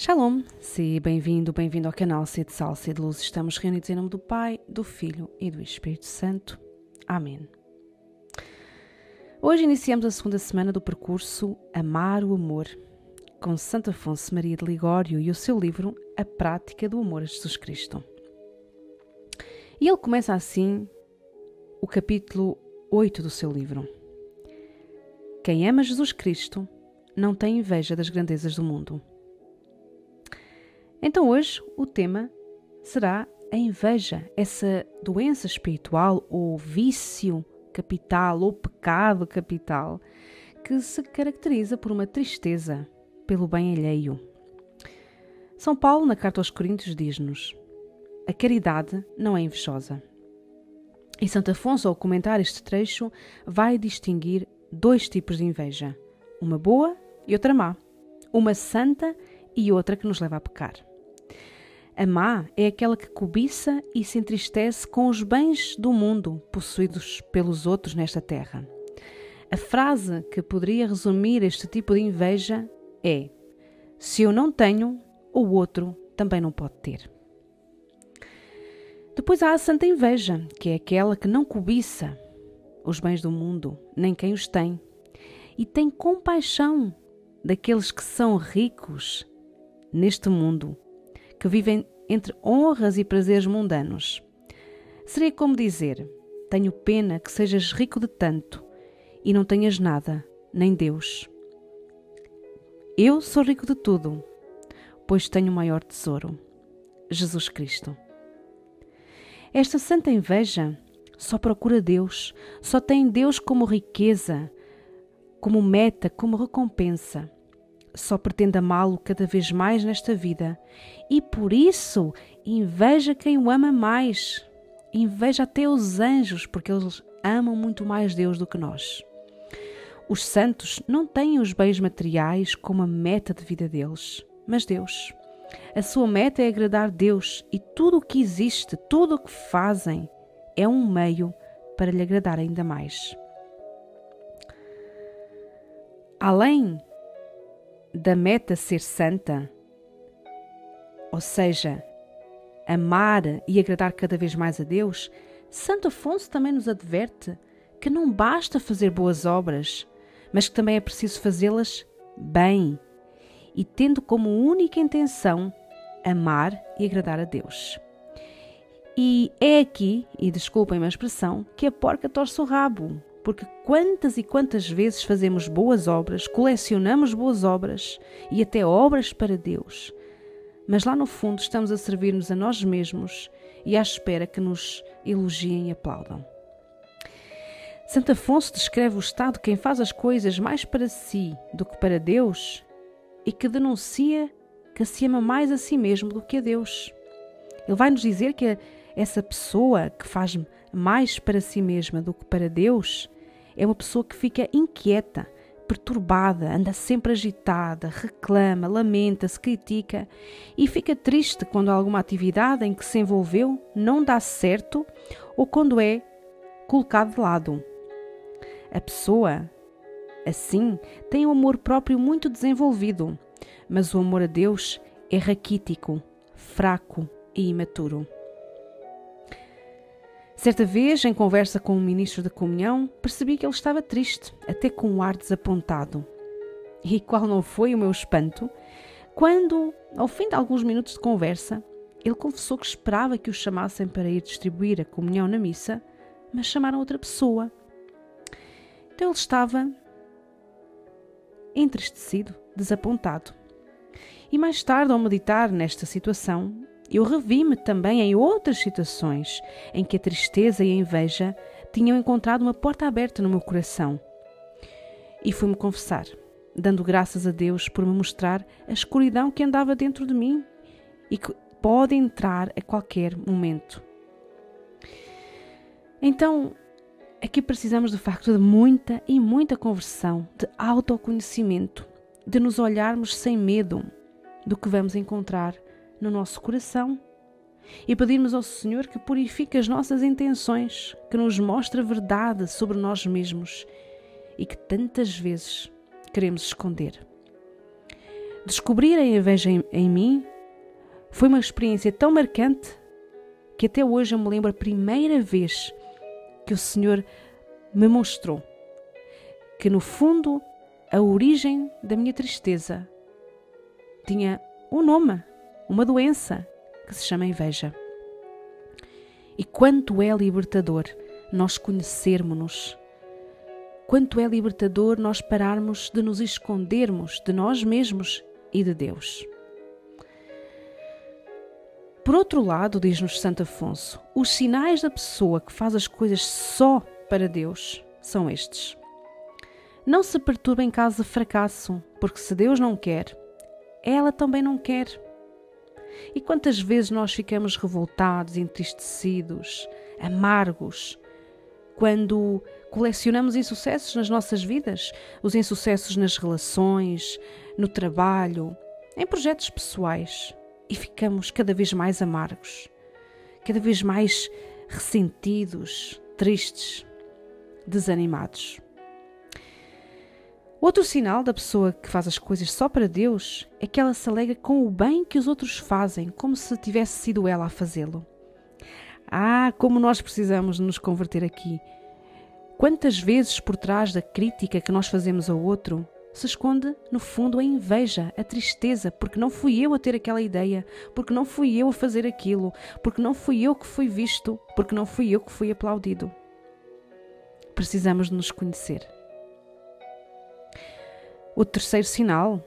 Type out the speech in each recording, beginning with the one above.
Shalom, se bem-vindo, bem-vindo ao canal Sede Sal, Sede Luz. Estamos reunidos em nome do Pai, do Filho e do Espírito Santo. Amém. Hoje iniciamos a segunda semana do percurso Amar o Amor, com Santo Afonso Maria de Ligório e o seu livro A Prática do Amor a Jesus Cristo. E ele começa assim o capítulo 8 do seu livro. Quem ama Jesus Cristo não tem inveja das grandezas do mundo. Então hoje o tema será a inveja, essa doença espiritual ou vício capital ou pecado capital que se caracteriza por uma tristeza pelo bem alheio. São Paulo, na carta aos Coríntios, diz-nos: A caridade não é invejosa. E Santo Afonso, ao comentar este trecho, vai distinguir dois tipos de inveja: uma boa e outra má, uma santa e outra que nos leva a pecar. A má é aquela que cobiça e se entristece com os bens do mundo possuídos pelos outros nesta terra. A frase que poderia resumir este tipo de inveja é: Se eu não tenho, o outro também não pode ter. Depois há a santa inveja, que é aquela que não cobiça os bens do mundo, nem quem os tem, e tem compaixão daqueles que são ricos neste mundo, que vivem entre honras e prazeres mundanos. Seria como dizer: Tenho pena que sejas rico de tanto e não tenhas nada, nem Deus. Eu sou rico de tudo, pois tenho o maior tesouro: Jesus Cristo. Esta santa inveja só procura Deus, só tem Deus como riqueza, como meta, como recompensa. Só pretende amá-lo cada vez mais nesta vida e por isso inveja quem o ama mais. Inveja até os anjos, porque eles amam muito mais Deus do que nós. Os santos não têm os bens materiais como a meta de vida deles, mas Deus. A sua meta é agradar Deus e tudo o que existe, tudo o que fazem, é um meio para lhe agradar ainda mais. Além da meta ser santa, ou seja, amar e agradar cada vez mais a Deus, Santo Afonso também nos adverte que não basta fazer boas obras, mas que também é preciso fazê-las bem e tendo como única intenção amar e agradar a Deus. E é aqui, e desculpem a expressão, que a porca torce o rabo, porque quantas e quantas vezes fazemos boas obras, colecionamos boas obras e até obras para Deus, mas lá no fundo estamos a servir-nos a nós mesmos e à espera que nos elogiem e aplaudam. Santo Afonso descreve o estado de quem faz as coisas mais para si do que para Deus e que denuncia que se ama mais a si mesmo do que a Deus. Ele vai nos dizer que essa pessoa que faz mais para si mesma do que para Deus é uma pessoa que fica inquieta, perturbada, anda sempre agitada, reclama, lamenta-se, critica e fica triste quando alguma atividade em que se envolveu não dá certo ou quando é colocado de lado. A pessoa Assim, tem um amor próprio muito desenvolvido, mas o amor a Deus é raquítico, fraco e imaturo. Certa vez, em conversa com um ministro da comunhão, percebi que ele estava triste, até com um ar desapontado. E qual não foi o meu espanto quando, ao fim de alguns minutos de conversa, ele confessou que esperava que o chamassem para ir distribuir a comunhão na missa, mas chamaram outra pessoa. Então ele estava entristecido, desapontado. E mais tarde, ao meditar nesta situação, eu revi-me também em outras situações em que a tristeza e a inveja tinham encontrado uma porta aberta no meu coração. E fui-me confessar, dando graças a Deus por me mostrar a escuridão que andava dentro de mim e que pode entrar a qualquer momento. Então, Aqui precisamos de facto de muita e muita conversão, de autoconhecimento, de nos olharmos sem medo do que vamos encontrar no nosso coração e pedirmos ao Senhor que purifique as nossas intenções, que nos mostre a verdade sobre nós mesmos e que tantas vezes queremos esconder. descobrir a inveja em, em mim foi uma experiência tão marcante que até hoje eu me lembro a primeira vez que o Senhor me mostrou que no fundo a origem da minha tristeza tinha um nome, uma doença que se chama inveja. E quanto é libertador nós conhecermos-nos, quanto é libertador nós pararmos de nos escondermos de nós mesmos e de Deus. Por outro lado, diz-nos Santo Afonso, os sinais da pessoa que faz as coisas só para Deus são estes. Não se perturbe em caso de fracasso, porque se Deus não quer, ela também não quer. E quantas vezes nós ficamos revoltados, entristecidos, amargos, quando colecionamos insucessos nas nossas vidas, os insucessos nas relações, no trabalho, em projetos pessoais, e ficamos cada vez mais amargos, cada vez mais ressentidos, tristes, desanimados. Outro sinal da pessoa que faz as coisas só para Deus é que ela se alega com o bem que os outros fazem, como se tivesse sido ela a fazê-lo. Ah, como nós precisamos nos converter aqui. Quantas vezes por trás da crítica que nós fazemos ao outro se esconde, no fundo, a inveja, a tristeza, porque não fui eu a ter aquela ideia, porque não fui eu a fazer aquilo, porque não fui eu que fui visto, porque não fui eu que fui aplaudido. Precisamos de nos conhecer. O terceiro sinal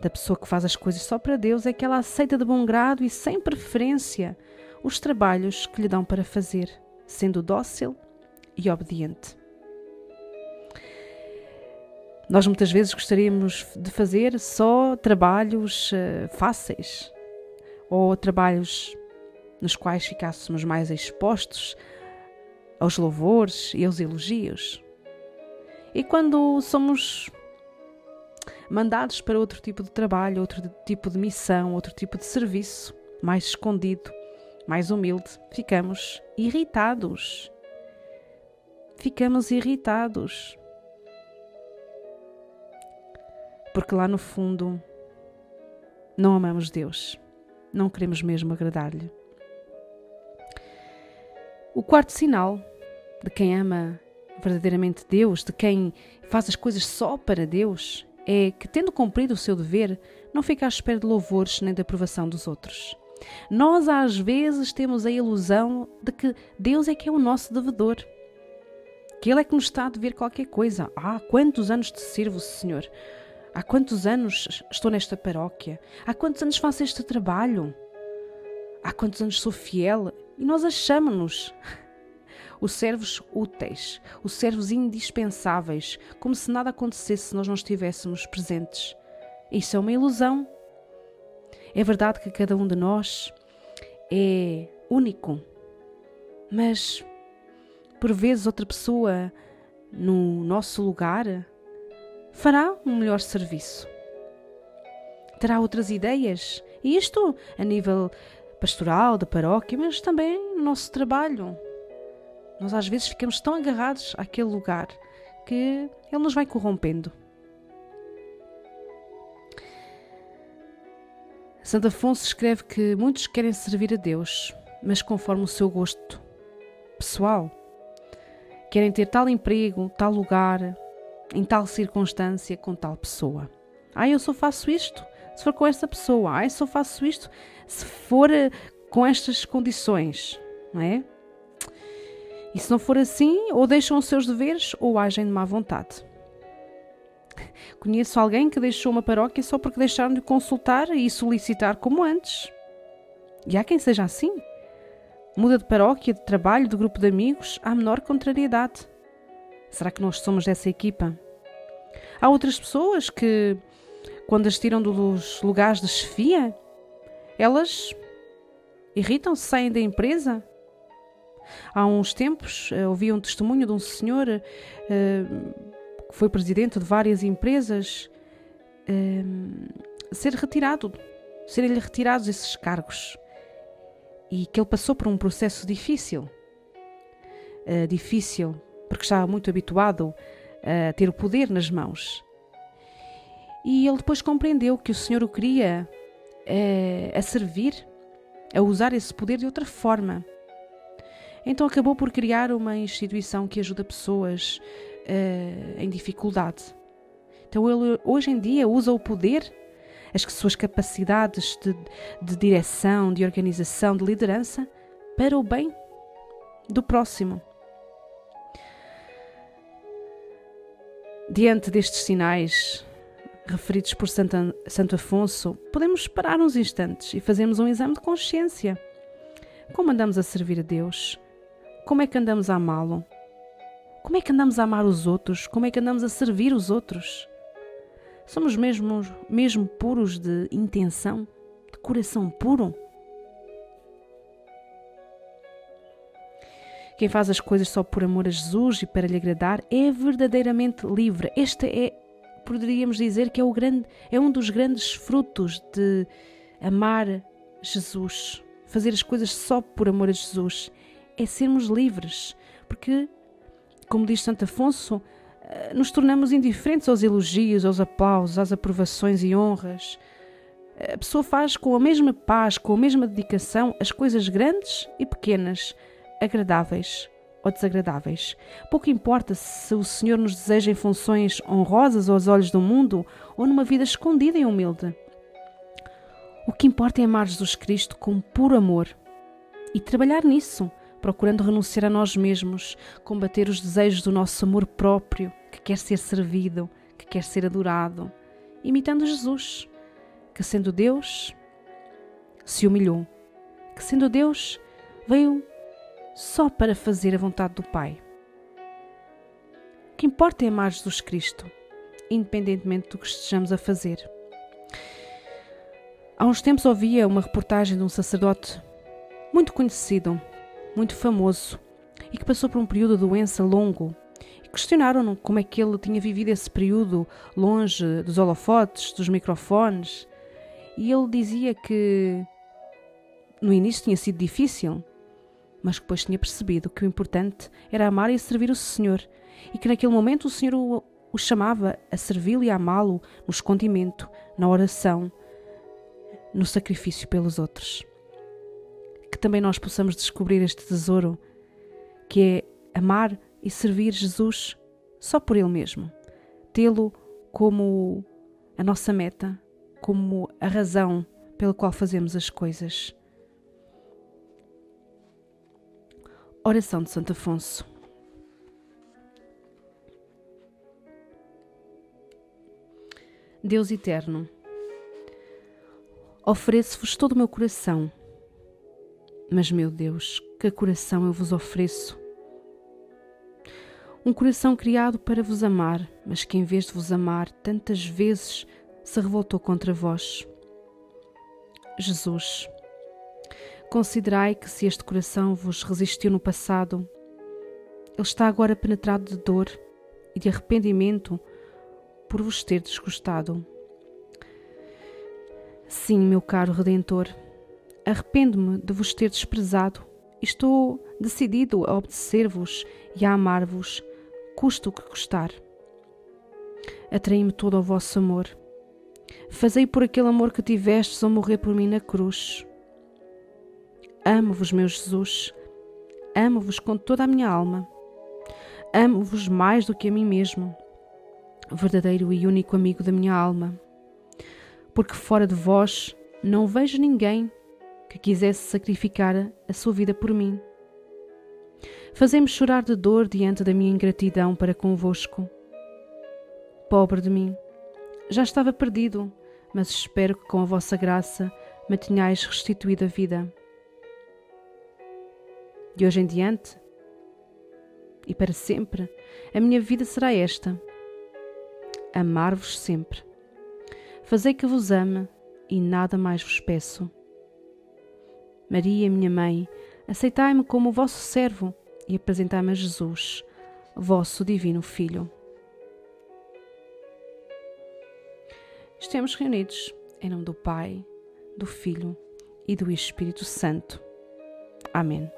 da pessoa que faz as coisas só para Deus é que ela aceita de bom grado e sem preferência os trabalhos que lhe dão para fazer, sendo dócil e obediente. Nós muitas vezes gostaríamos de fazer só trabalhos uh, fáceis ou trabalhos nos quais ficássemos mais expostos aos louvores e aos elogios. E quando somos mandados para outro tipo de trabalho, outro tipo de missão, outro tipo de serviço, mais escondido, mais humilde, ficamos irritados. Ficamos irritados. Porque lá no fundo não amamos Deus, não queremos mesmo agradar-lhe. O quarto sinal de quem ama verdadeiramente Deus, de quem faz as coisas só para Deus, é que, tendo cumprido o seu dever, não fica à espera de louvores nem de aprovação dos outros. Nós, às vezes, temos a ilusão de que Deus é que é o nosso devedor, que Ele é que nos está a dever qualquer coisa. Ah, quantos anos te sirvo, Senhor? Há quantos anos estou nesta paróquia? Há quantos anos faço este trabalho? Há quantos anos sou fiel? E nós achamos-nos os servos úteis, os servos indispensáveis, como se nada acontecesse se nós não estivéssemos presentes. Isso é uma ilusão. É verdade que cada um de nós é único, mas por vezes outra pessoa no nosso lugar fará um melhor serviço. Terá outras ideias, e isto a nível pastoral, da paróquia, mas também no nosso trabalho. Nós às vezes ficamos tão agarrados àquele lugar que ele nos vai corrompendo. Santo Afonso escreve que muitos querem servir a Deus, mas conforme o seu gosto pessoal. Querem ter tal emprego, tal lugar, em tal circunstância, com tal pessoa. Ah, eu só faço isto se for com esta pessoa. Ah, eu só faço isto se for eh, com estas condições, não é? E se não for assim, ou deixam os seus deveres ou agem de má vontade. Conheço alguém que deixou uma paróquia só porque deixaram de consultar e solicitar como antes. E há quem seja assim. Muda de paróquia, de trabalho, de grupo de amigos, à menor contrariedade. Será que nós somos dessa equipa? Há outras pessoas que, quando as tiram dos lugares de chefia, elas irritam-se, saem da empresa Há uns tempos eh, ouvi um testemunho de um senhor uh, que foi presidente de várias empresas uh, ser retirado, serem-lhe retirados esses cargos e que ele passou por um processo difícil, difícil porque estava muito habituado a ter o poder nas mãos. E ele depois compreendeu que o Senhor o queria a servir, a usar esse poder de outra forma. Então acabou por criar uma instituição que ajuda pessoas uh, em dificuldade. Então ele hoje em dia usa o poder, as suas capacidades de, de direção, de organização, de liderança, para o bem do próximo. Diante destes sinais referidos por Santo Afonso, podemos parar uns instantes e fazermos um exame de consciência. Como andamos a servir a Deus? Como é que andamos a amá-lo? Como é que andamos a amar os outros? Como é que andamos a servir os outros? Somos mesmo, mesmo puros de intenção, de coração puro? Quem faz as coisas só por amor a Jesus e para lhe agradar é verdadeiramente livre. Este é, poderíamos dizer que é, o grande, é um dos grandes frutos de amar Jesus. Fazer as coisas só por amor a Jesus é sermos livres, porque, como diz Santo Afonso, eh, nos tornamos indiferentes aos elogios, aos aplausos, às aprovações e honras. A pessoa faz com a mesma paz, com a mesma dedicação, as coisas grandes e pequenas, agradáveis ou desagradáveis. Pouco importa se o Senhor nos deseja em funções honrosas aos olhos do mundo ou numa vida escondida e humilde. O que importa é amar Jesus Cristo com puro amor e trabalhar nisso, procurando renunciar a nós mesmos, combater os desejos do nosso amor próprio, que quer ser servido, que quer ser adorado, imitando Jesus, que sendo Deus, se humilhou, que sendo Deus, veio só para fazer a vontade do Pai. O que importa é amar Jesus Cristo, independentemente do que estejamos a fazer. Há uns tempos ouvia uma reportagem de um sacerdote muito conhecido, muito famoso, e que passou por um período de doença longo. E questionaram-no como é que ele tinha vivido esse período longe dos holofotes, dos microfones. E ele dizia que no início tinha sido difícil, mas depois tinha percebido que o importante era amar e servir o Senhor, e que naquele momento o Senhor o, o chamava a servi-lo e a amá-lo no escondimento, na oração, no sacrifício pelos outros. Também nós possamos descobrir este tesouro, que é amar e servir Jesus só por Ele mesmo, tê-lo como a nossa meta, como a razão pela qual fazemos as coisas. Oração de Santo Afonso. Deus eterno, ofereço-vos todo o meu coração. Mas, meu Deus, que coração eu vos ofereço? Um coração criado para vos amar, mas que em vez de vos amar, tantas vezes se revoltou contra vós. Jesus, Considerai que se este coração vos resistiu no passado, ele está agora penetrado de dor e de arrependimento por vos ter desgostado. Sim, meu caro Redentor, arrependo-me de vos ter desprezado estou decidido a obedecer-vos e a amar-vos, custa o que custar. Atraí-me todo ao vosso amor. Fazei por aquele amor que tivestes ao morrer por mim na cruz Amo-vos, meu Jesus. Amo-vos com toda a minha alma. Amo-vos mais do que a mim mesmo, verdadeiro e único amigo da minha alma. Porque fora de vós não vejo ninguém que quisesse sacrificar a sua vida por mim. Fazei-me chorar de dor diante da minha ingratidão para convosco. Pobre de mim, já estava perdido, mas espero que com a vossa graça me tenhais restituído a vida. De hoje em diante e para sempre, a minha vida será esta: amar-vos sempre. Fazei que vos ame e nada mais vos peço. Maria, minha mãe, aceitai-me como vosso servo e apresentai-me a Jesus, vosso divino Filho. Estamos reunidos em nome do Pai, do Filho e do Espírito Santo. Amém.